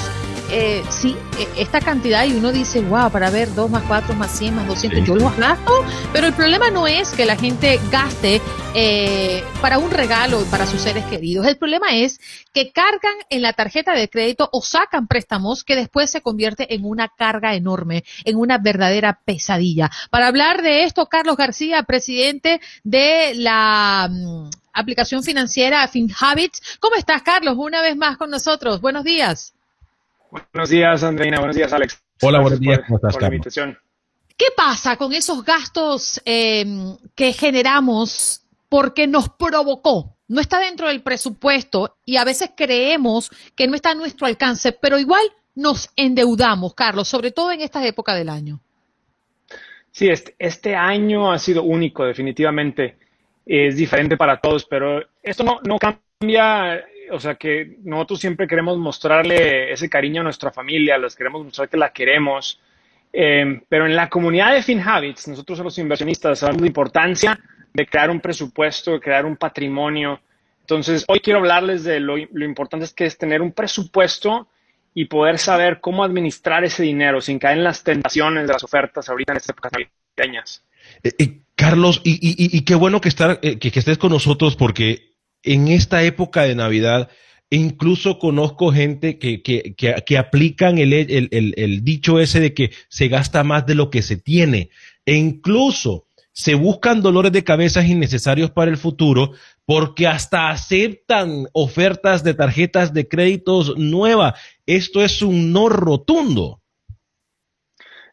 eh, sí, e, esta cantidad y uno dice, wow, para ver 2 más 4 más 100 más 200, yo lo gasto, pero el problema no es que la gente gaste eh, para un regalo para sus seres queridos, el problema es que cargan en la tarjeta de crédito o sacan préstamos que después se convierte en una carga enorme, en una verdadera pesadilla. Para hablar de esto, Carlos García, presidente de la... Mm, aplicación financiera FinHabits. ¿Cómo estás, Carlos? Una vez más con nosotros. Buenos días. Buenos días, Andreina. Buenos días, Alex. Hola, buenos días. ¿Cómo estás, ¿Qué pasa con esos gastos em, que generamos porque nos provocó? No está dentro del presupuesto y a veces creemos que no está a nuestro alcance, pero igual nos endeudamos, Carlos, sobre todo en esta época del año. Sí, este, este año ha sido único, definitivamente. Es diferente para todos, pero esto no, no cambia o sea, que nosotros siempre queremos mostrarle ese cariño a nuestra familia, les queremos mostrar que la queremos. Eh, pero en la comunidad de FinHabits, nosotros los inversionistas sabemos la importancia de crear un presupuesto, de crear un patrimonio. Entonces, hoy quiero hablarles de lo, importante es que es tener un presupuesto y poder saber cómo administrar ese dinero sin caer en las tentaciones de las ofertas ahorita en estas épocas navideñas. Eh, eh, Carlos, y, qué bueno que, estar, que, que estés con nosotros porque en esta época de Navidad, incluso conozco gente que, que, que, aplican el, el, el, dicho ese de que se gasta más de lo que se tiene. e incluso se buscan dolores de cabeza innecesarios para el futuro porque hasta aceptan ofertas de tarjetas de créditos nuevas. Esto es un no rotundo.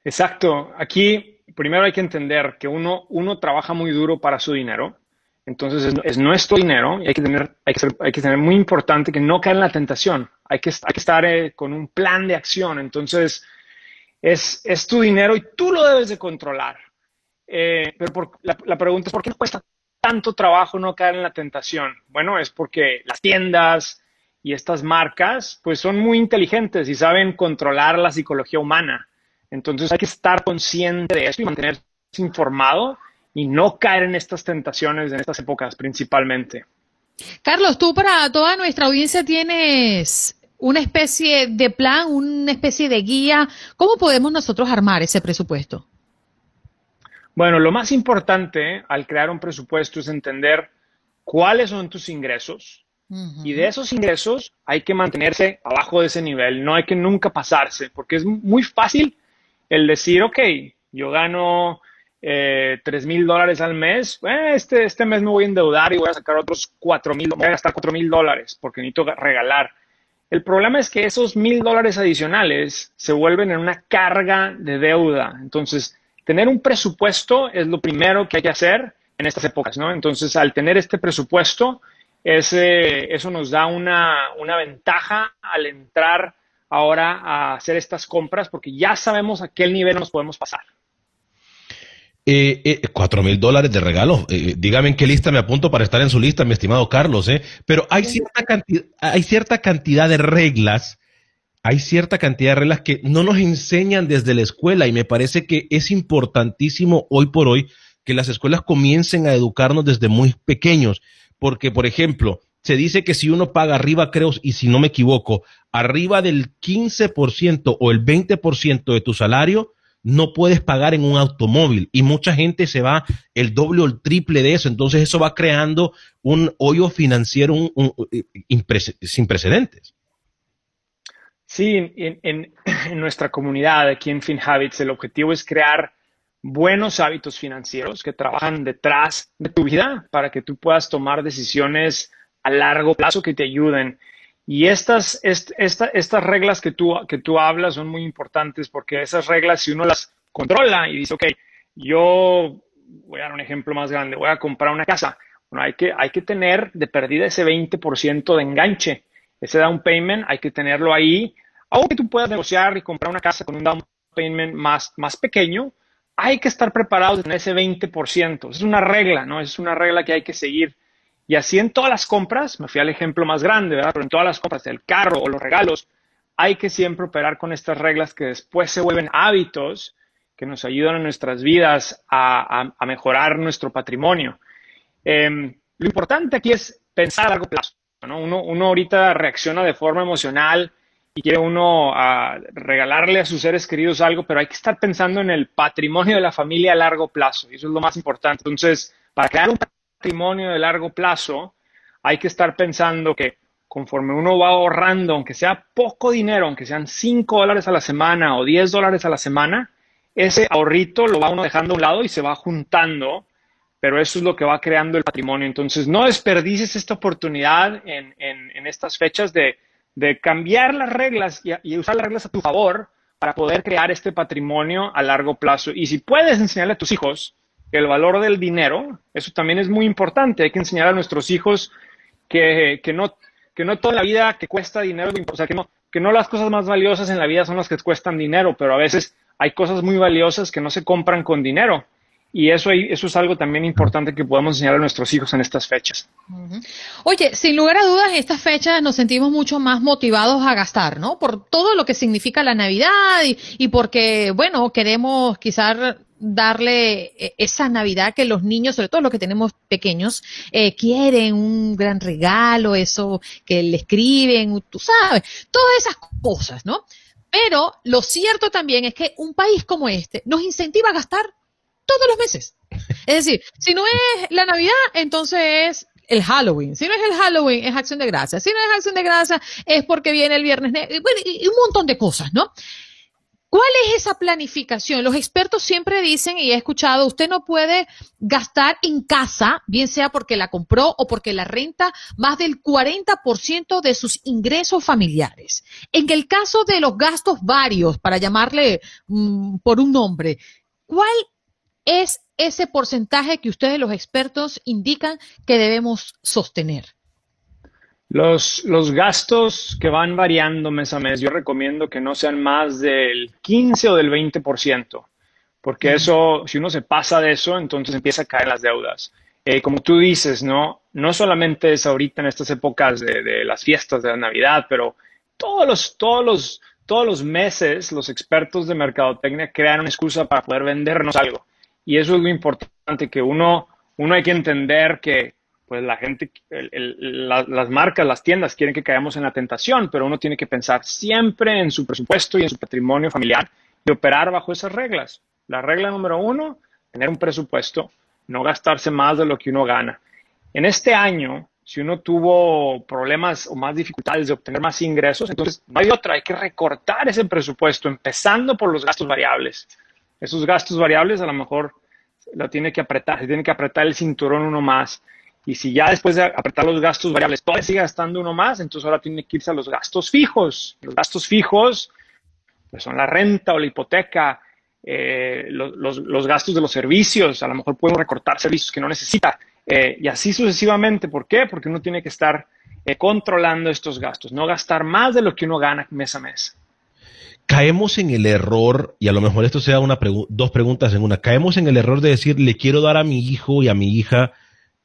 Exacto. Aquí primero hay que entender que uno, uno trabaja muy duro para su dinero. Entonces es, nuestro dinero y hay que, tener, hay, que tener muy importante que no caer en la tentación. Hay que, hay que estar eh, con un plan de acción. Entonces es, es tu dinero y tú lo debes de controlar. Eh, pero la, pregunta es, ¿por qué cuesta tanto trabajo no caer en la tentación? Bueno, es porque las tiendas y estas marcas pues son muy inteligentes y saben controlar la psicología humana. Entonces hay que estar consciente de eso y mantenerse informado y no caer en estas tentaciones en estas épocas principalmente. Carlos, tú para toda nuestra audiencia tienes una especie de plan, una especie de guía. ¿Cómo podemos nosotros armar ese presupuesto? Bueno, lo más importante al crear un presupuesto es entender cuáles son tus ingresos y de esos ingresos hay que mantenerse abajo de ese nivel, no hay que nunca pasarse, porque es muy fácil el decir, ok, yo gano tres mil dólares al mes, eh, este, este mes me voy a endeudar y voy a sacar otros cuatro mil, voy a gastar cuatro mil dólares porque necesito regalar. El problema es que esos mil dólares adicionales se vuelven en una carga de deuda. Entonces, tener un presupuesto es lo primero que hay que hacer en estas épocas, ¿no? Entonces, al tener este presupuesto, ese, eso nos da una, una ventaja al entrar ahora a hacer estas compras porque ya sabemos a qué nivel nos podemos pasar. Eh, eh, cuatro mil dólares de regalo. Eh, dígame en qué lista me apunto para estar en su lista, mi estimado Carlos. ¿eh? Pero hay cierta, cantidad, hay cierta cantidad de reglas hay cierta cantidad de reglas que no nos enseñan desde la escuela y me parece que es importantísimo hoy por hoy que las escuelas comiencen a educarnos desde muy pequeños, porque por ejemplo, se dice que si uno paga arriba, creo, y si no me equivoco, arriba del 15% o el 20% de tu salario, no puedes pagar en un automóvil y mucha gente se va el doble o el triple de eso. Entonces eso va creando un hoyo financiero eh, sin precedentes. Sí, en, nuestra comunidad aquí en FinHabits el objetivo es crear buenos hábitos financieros que trabajan detrás de tu vida para que tú puedas tomar decisiones a largo plazo que te ayuden. Y estas, estas reglas que tú, que tú hablas son muy importantes porque esas reglas, si uno las controla y dice, ok, yo voy a dar un ejemplo más grande, voy a comprar una casa. Bueno, hay que, hay que tener de perdida ese 20% de enganche ese down payment hay que tenerlo ahí. Aunque tú puedas negociar y comprar una casa con un down payment más, más pequeño, hay que estar preparados tener ese 20%. Es una regla, ¿no? Es una regla que hay que seguir. Y así en todas las compras, me fui al ejemplo más grande, ¿verdad? Pero en todas las compras del carro o los regalos, hay que siempre operar con estas reglas que después se vuelven hábitos que nos ayudan en nuestras vidas a, mejorar nuestro patrimonio. Em, lo importante aquí es pensar a largo plazo. Uno, uno ahorita reacciona de forma emocional y quiere uno ah, regalarle a sus seres queridos algo, pero hay que estar pensando en el patrimonio de la familia a largo plazo, y eso es lo más importante. Entonces, para crear un patrimonio de largo plazo, hay que estar pensando que conforme uno va ahorrando, aunque sea poco dinero, aunque sean 5 dólares a la semana o 10 dólares a la semana, ese ahorrito lo va uno dejando a un lado y se va juntando pero eso es lo que va creando el patrimonio. Entonces, no desperdices esta oportunidad en, estas fechas de, cambiar las reglas y, usar las reglas a tu favor para poder crear este patrimonio a largo plazo. Y si puedes enseñarle a tus hijos el valor del dinero, eso también es muy importante. Hay que enseñar a nuestros hijos que, no, que no toda la vida que cuesta dinero, o sea, que no, que no las cosas más valiosas en la vida son las que cuestan dinero, pero a veces hay cosas muy valiosas que no se compran con dinero. Y eso, eso es algo también importante que podemos enseñar a nuestros hijos en estas fechas. Oye, sin lugar a dudas, en estas fechas nos sentimos mucho más motivados a gastar, ¿no? Por todo lo que significa la Navidad y, porque, bueno, queremos quizás darle e, esa Navidad que los niños, sobre todo los que tenemos pequeños, eh, quieren un gran regalo, eso que le escriben, tú sabes, todas esas cosas, ¿no? Pero lo cierto también es que un país como este nos incentiva a gastar todos los meses. Es decir, si no es la Navidad, entonces es el Halloween. Si no es el Halloween, es Acción de Gracia. Si no es Acción de Gracia, es porque viene el Viernes. Bueno, y un montón de cosas, ¿no? ¿Cuál es esa planificación? Los expertos siempre dicen, y he escuchado, usted no puede gastar en casa, bien sea porque la compró o porque la renta, más del 40% de sus ingresos familiares. En el caso de los gastos varios, para llamarle mm, por un nombre, ¿cuál es ese porcentaje que ustedes los expertos indican que debemos sostener? Los, los gastos que van variando mes a mes, yo recomiendo que no sean más del 15 o del 20%, porque eso, si uno se pasa de eso, entonces empieza a caer las deudas. Eh, como tú dices, ¿no? No solamente es ahorita en estas épocas de, de, las fiestas de la Navidad, pero todos los, todos los, todos los meses los expertos de mercadotecnia crean una excusa para poder vendernos algo. Y eso es lo importante, que uno, uno hay que entender que pues la gente, las marcas, las tiendas quieren que caigamos en la tentación, pero uno tiene que pensar siempre en su presupuesto y en su patrimonio familiar y operar bajo esas reglas. La regla número uno, tener un presupuesto, no gastarse más de lo que uno gana. En este año, si uno tuvo problemas o más dificultades de obtener más ingresos, entonces no hay otra, hay que recortar ese presupuesto, empezando por los gastos variables. Esos gastos variables a lo mejor lo tiene que apretar, se tiene que apretar el cinturón uno más. Y si ya después de apretar los gastos variables todavía sigue gastando uno más, entonces ahora tiene que irse a los gastos fijos. Los gastos fijos pues son la renta o la hipoteca, eh, los, los, gastos de los servicios, a lo mejor pueden recortar servicios que no necesita, eh, y así sucesivamente. ¿Por qué? Porque uno tiene que estar eh, controlando estos gastos, no gastar más de lo que uno gana mes a mes. Caemos en el error, y a lo mejor esto sea una dos preguntas en una, caemos en el error de decir, le quiero dar a mi hijo y a mi hija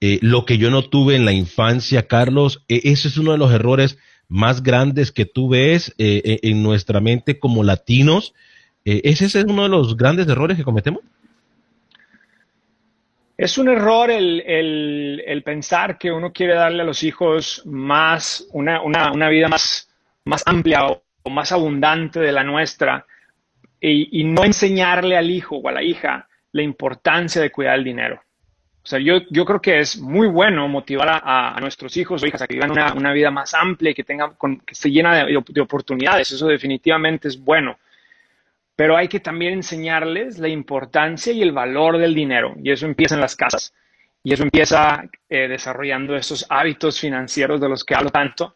eh, lo que yo no tuve en la infancia, Carlos, e, ese es uno de los errores más grandes que tú ves eh, en nuestra mente como latinos. Eh, ¿Ese es uno de los grandes errores que cometemos? Es un error el, pensar que uno quiere darle a los hijos más, una, vida más, amplia o, más abundante de la nuestra y no enseñarle al hijo o a la hija la importancia de cuidar el dinero. O sea, yo, yo creo que es muy bueno motivar a, nuestros hijos o hijas a que vivan una, una vida más amplia y que, tengan, con, que esté llena de, de, oportunidades. Eso definitivamente es bueno. Pero hay que también enseñarles la importancia y el valor del dinero. Y eso empieza en las casas. Y eso empieza eh, desarrollando esos hábitos financieros de los que hablo tanto.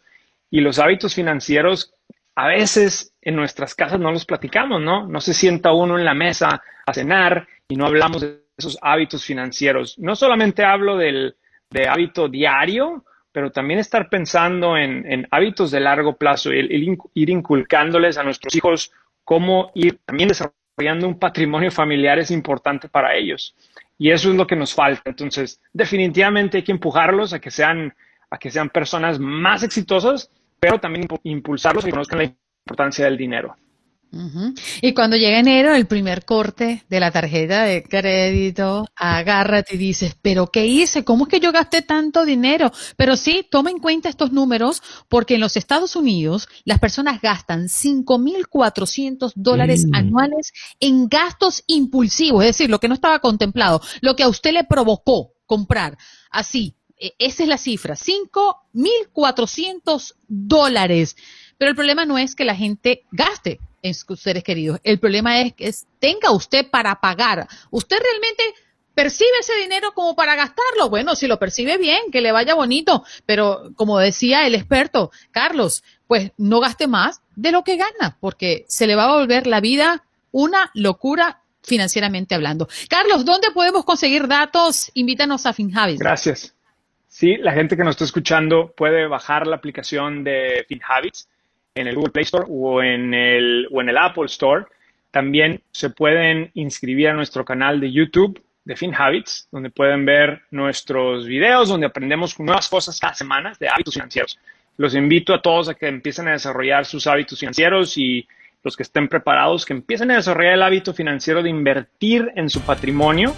Y los hábitos financieros a veces en nuestras casas no los platicamos, ¿no? No se sienta uno en la mesa a cenar y no hablamos de esos hábitos financieros. No solamente hablo del de hábito diario, pero también estar pensando en, hábitos de largo plazo, el, ir inculcándoles a nuestros hijos cómo ir también desarrollando un patrimonio familiar es importante para ellos. Y eso es lo que nos falta. Entonces, definitivamente hay que empujarlos a que sean, a que sean personas más exitosas, pero también impulsarlos a que conozcan la importancia del dinero. Y cuando llega enero, el primer corte de la tarjeta de crédito, agárrate y dices, pero ¿qué hice? ¿Cómo es que yo gasté tanto dinero? Pero sí, toma en cuenta estos números porque en los Estados Unidos las personas gastan 5.400 dólares mm. anuales en gastos impulsivos, es decir, lo que no estaba contemplado, lo que a usted le provocó comprar. Así, e, esa es la cifra, 5.400 dólares. Pero el problema no es que la gente gaste, sus queridos. El problema es que tenga usted para pagar. ¿Usted realmente percibe ese dinero como para gastarlo? Bueno, si lo percibe bien, que le vaya bonito, pero como decía el experto Carlos, pues no gaste más de lo que gana, porque se le va a volver la vida una locura financieramente hablando. Carlos, ¿dónde podemos conseguir datos? Invítanos a FinHabits. Gracias. Sí, la gente que nos está escuchando puede bajar la aplicación de FinHabits en el Google Play Store o en el, o en el Apple Store. También se pueden inscribir a nuestro canal de YouTube de FinHabits, donde pueden ver nuestros videos, donde aprendemos nuevas cosas cada semana de hábitos financieros. Los invito a todos a que empiecen a desarrollar sus hábitos financieros y los que estén preparados, que empiecen a desarrollar el hábito financiero de invertir en su patrimonio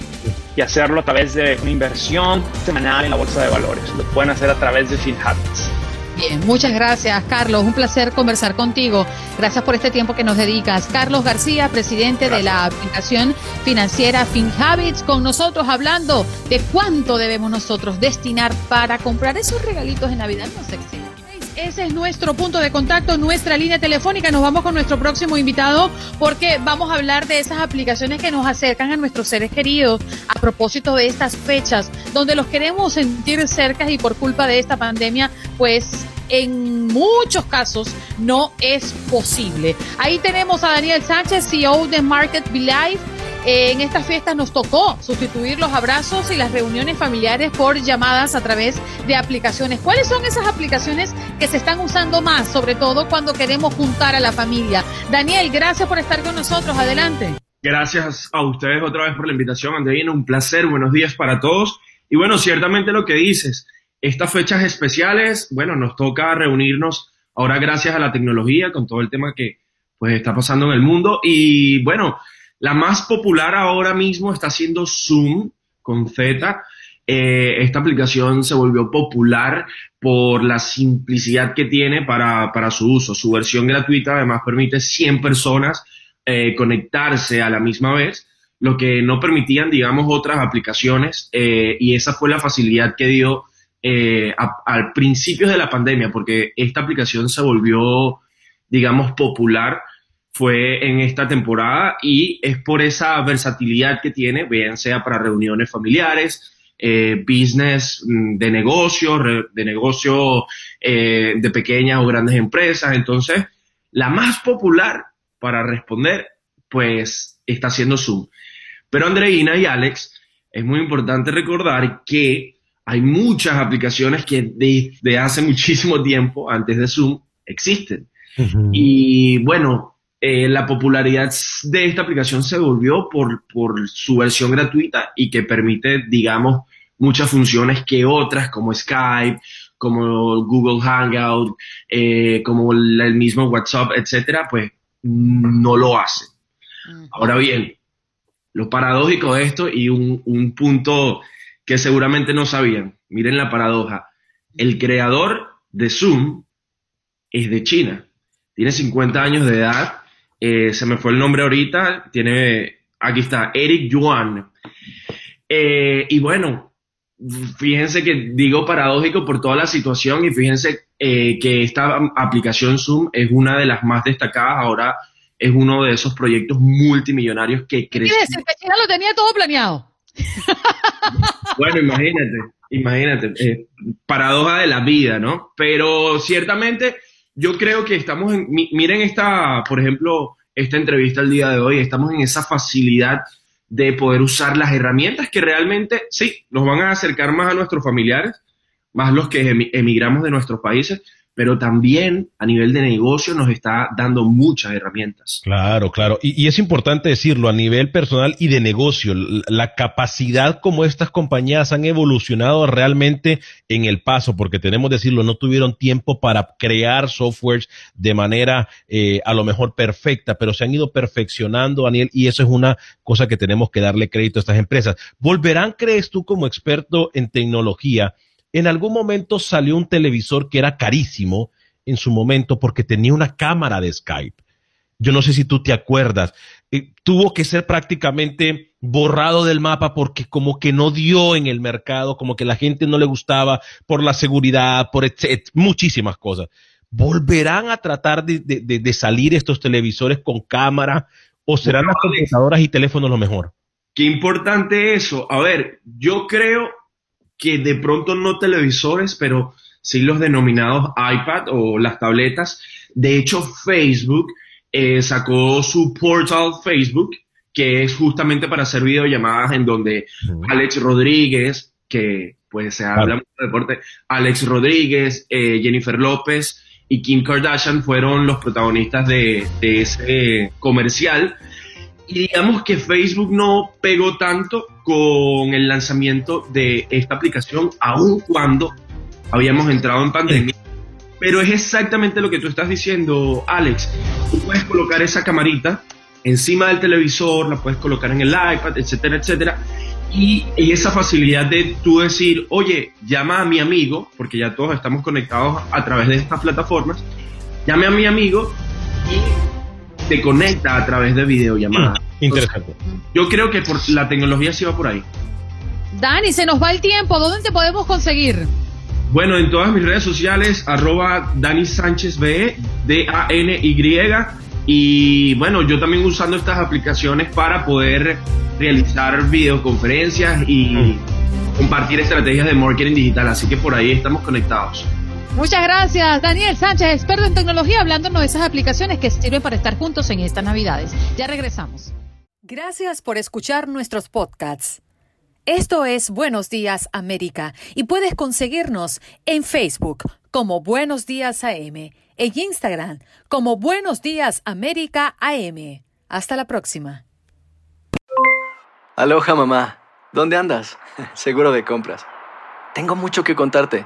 y hacerlo a través de una inversión semanal en la bolsa de valores. Lo pueden hacer a través de FinHabits. Bien, muchas gracias, Carlos. Un placer conversar contigo. Gracias por este tiempo que nos dedicas. Carlos García, presidente de la aplicación financiera FinHabits, con nosotros hablando de cuánto debemos nosotros destinar para comprar esos regalitos de Navidad. No sé ese es nuestro punto de contacto, nuestra línea telefónica. Nos vamos con nuestro próximo invitado porque vamos a hablar de esas aplicaciones que nos acercan a nuestros seres queridos a propósito de estas fechas donde los queremos sentir cerca y por culpa de esta pandemia, pues en muchos casos no es posible. Ahí tenemos a Daniel Sánchez, CEO de Market Be Life en estas fiestas nos tocó sustituir los abrazos y las reuniones familiares por llamadas a través de aplicaciones. ¿Cuáles son esas aplicaciones que se están usando más, sobre todo cuando queremos juntar a la familia? Daniel, gracias por estar con nosotros. Adelante. Gracias a ustedes otra vez por la invitación, Andreina. Un placer. Buenos días para todos. Y bueno, ciertamente lo que dices, estas fechas especiales, bueno, nos toca reunirnos ahora gracias a la tecnología con todo el tema que pues está pasando en el mundo. Y bueno, la más popular ahora mismo está siendo Zoom con Z. Eh, esta aplicación se volvió popular por la simplicidad que tiene para, su uso. Su versión gratuita además permite 100 personas eh, conectarse a la misma vez, lo que no permitían, digamos, otras aplicaciones. Eh, y esa fue la facilidad que dio al principio de la pandemia, porque esta aplicación se volvió, digamos, popular fue en esta temporada y es por esa versatilidad que tiene, bien sea para reuniones familiares, eh, business mm, de negocio, de negocio eh, de pequeñas o grandes empresas. Entonces, la más popular para responder, pues está siendo Zoom. Pero Andreina y Alex, es muy importante recordar que hay muchas aplicaciones que desde hace muchísimo tiempo, antes de Zoom, existen. Y bueno, eh, la popularidad de esta aplicación se volvió por, su versión gratuita y que permite, digamos, muchas funciones que otras como Skype, como Google Hangout, eh, como el mismo WhatsApp, etcétera, pues no lo hace. Ahora bien, lo paradójico de esto y un, un punto que seguramente no sabían, miren la paradoja, el creador de Zoom es de China, tiene 50 años de edad eh, se me fue el nombre ahorita, tiene, aquí está, Eric Yuan. Eh, y bueno, fíjense que digo paradójico por toda la situación y fíjense eh, que esta aplicación Zoom es una de las más destacadas, ahora es uno de esos proyectos multimillonarios que crece. China lo tenía todo planeado. [LAUGHS] Bueno, imagínate, imagínate, paradoja de la vida, ¿no? Pero ciertamente yo creo que estamos en, miren esta, por ejemplo, esta entrevista el día de hoy, estamos en esa facilidad de poder usar las herramientas que realmente, sí, nos van a acercar más a nuestros familiares, más los que emigramos de nuestros países, pero también a nivel de negocio nos está dando muchas herramientas. Claro, claro. Y, es importante decirlo, a nivel personal y de negocio, la capacidad como estas compañías han evolucionado realmente en el paso, porque tenemos que decirlo, no tuvieron tiempo para crear softwares de manera eh, a lo mejor perfecta, pero se han ido perfeccionando, Daniel, y eso es una cosa que tenemos que darle crédito a estas empresas. ¿Volverán, crees tú, como experto en tecnología? En algún momento salió un televisor que era carísimo en su momento porque tenía una cámara de Skype. Yo no sé si tú te acuerdas. Eh, tuvo que ser prácticamente borrado del mapa porque como que no dio en el mercado, como que la gente no le gustaba por la seguridad, por muchísimas cosas. ¿Volverán a tratar de, salir estos televisores con cámara o serán las computadoras y teléfonos lo mejor? Qué importante eso. A ver, yo creo que de pronto no televisores, pero sí los denominados iPad o las tabletas. De hecho, Facebook eh, sacó su portal Facebook, que es justamente para hacer videollamadas en donde Alex Rodríguez, que pues se habla mucho de deporte, Alex Rodríguez, eh, Jennifer López y Kim Kardashian fueron los protagonistas de, de ese comercial y digamos que Facebook no pegó tanto con el lanzamiento de esta aplicación, aun cuando habíamos entrado en pandemia. Pero es exactamente lo que tú estás diciendo, Alex. Tú puedes colocar esa camarita encima del televisor, la puedes colocar en el iPad, etcétera, etcétera. Y, esa facilidad de tú decir, oye, llama a mi amigo, porque ya todos estamos conectados a través de estas plataformas, llame a mi amigo y te conecta a través de videollamadas. [CLEARS THROAT] Mm, interesante. yo creo que por la tecnología sí va por ahí. Dani, se nos va el tiempo. ¿Dónde te podemos conseguir? Bueno, en todas mis redes sociales, arroba Dani Sánchez B, D-A-N-Y. Y bueno, yo también usando estas aplicaciones para poder realizar videoconferencias y compartir estrategias de marketing digital. Así que por ahí estamos conectados. Muchas gracias, Daniel Sánchez, experto en tecnología, hablándonos de esas aplicaciones que sirven para estar juntos en estas Navidades. Ya regresamos. Gracias por escuchar nuestros podcasts. Esto es Buenos Días América y puedes conseguirnos en Facebook como Buenos Días AM, en Instagram como Buenos Días América AM. Hasta la próxima. Aloha mamá, ¿dónde andas? [LAUGHS] Seguro de compras. Tengo mucho que contarte.